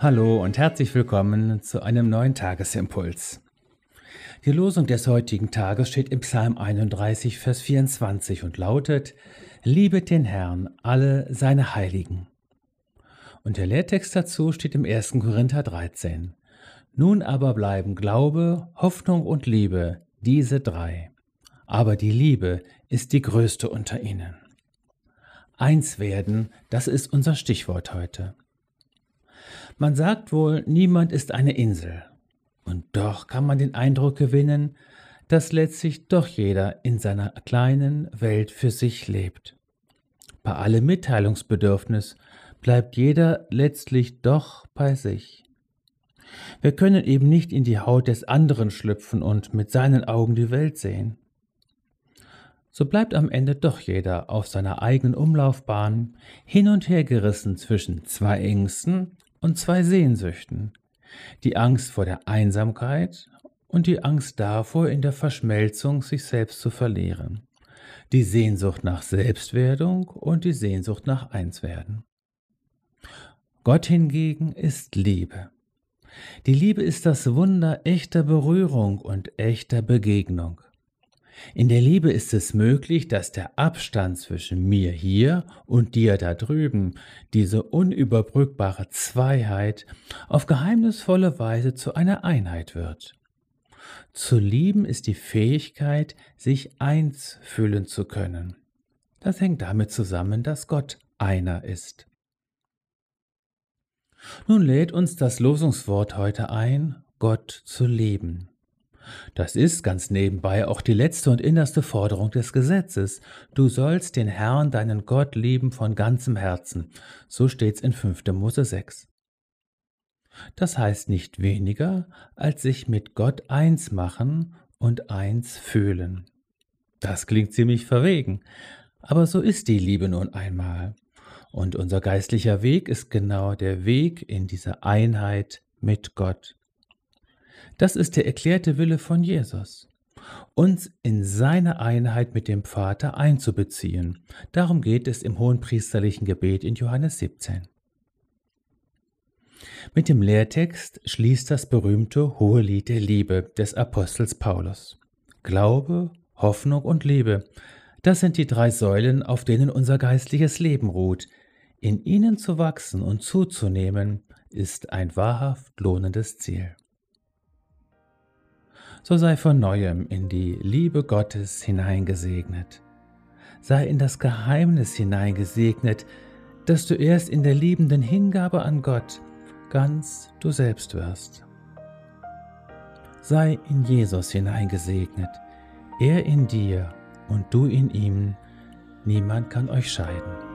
Hallo und herzlich willkommen zu einem neuen Tagesimpuls. Die Losung des heutigen Tages steht im Psalm 31, Vers 24 und lautet, Liebet den Herrn, alle seine Heiligen. Und der Lehrtext dazu steht im 1. Korinther 13. Nun aber bleiben Glaube, Hoffnung und Liebe, diese drei. Aber die Liebe ist die größte unter ihnen. Eins werden, das ist unser Stichwort heute. Man sagt wohl, niemand ist eine Insel. Und doch kann man den Eindruck gewinnen, dass letztlich doch jeder in seiner kleinen Welt für sich lebt. Bei allem Mitteilungsbedürfnis bleibt jeder letztlich doch bei sich. Wir können eben nicht in die Haut des anderen schlüpfen und mit seinen Augen die Welt sehen. So bleibt am Ende doch jeder auf seiner eigenen Umlaufbahn hin und her gerissen zwischen zwei Ängsten und zwei Sehnsüchten. Die Angst vor der Einsamkeit und die Angst davor, in der Verschmelzung sich selbst zu verlieren. Die Sehnsucht nach Selbstwerdung und die Sehnsucht nach Einswerden. Gott hingegen ist Liebe. Die Liebe ist das Wunder echter Berührung und echter Begegnung. In der Liebe ist es möglich, dass der Abstand zwischen mir hier und dir da drüben, diese unüberbrückbare Zweiheit, auf geheimnisvolle Weise zu einer Einheit wird. Zu lieben ist die Fähigkeit, sich eins fühlen zu können. Das hängt damit zusammen, dass Gott einer ist. Nun lädt uns das Losungswort heute ein, Gott zu lieben. Das ist ganz nebenbei auch die letzte und innerste Forderung des Gesetzes. Du sollst den Herrn, deinen Gott, lieben von ganzem Herzen. So steht's in 5. Mose 6. Das heißt nicht weniger, als sich mit Gott eins machen und eins fühlen. Das klingt ziemlich verwegen, aber so ist die Liebe nun einmal. Und unser geistlicher Weg ist genau der Weg in diese Einheit mit Gott. Das ist der erklärte Wille von Jesus, uns in seine Einheit mit dem Vater einzubeziehen. Darum geht es im hohenpriesterlichen Gebet in Johannes 17. Mit dem Lehrtext schließt das berühmte Hohelied der Liebe des Apostels Paulus. Glaube, Hoffnung und Liebe, das sind die drei Säulen, auf denen unser geistliches Leben ruht. In ihnen zu wachsen und zuzunehmen, ist ein wahrhaft lohnendes Ziel so sei von neuem in die Liebe Gottes hineingesegnet. Sei in das Geheimnis hineingesegnet, dass du erst in der liebenden Hingabe an Gott ganz du selbst wirst. Sei in Jesus hineingesegnet, er in dir und du in ihm, niemand kann euch scheiden.